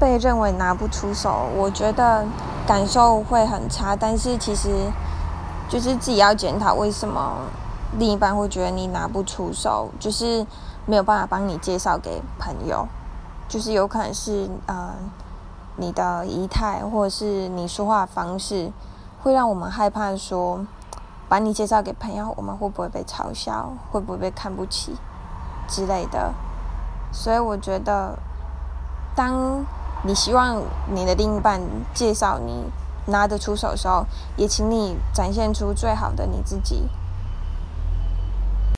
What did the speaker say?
被认为拿不出手，我觉得感受会很差。但是其实就是自己要检讨，为什么另一半会觉得你拿不出手，就是没有办法帮你介绍给朋友，就是有可能是呃你的仪态或者是你说话方式，会让我们害怕说把你介绍给朋友，我们会不会被嘲笑，会不会被看不起之类的。所以我觉得，当你希望你的另一半介绍你拿得出手的时候，也请你展现出最好的你自己，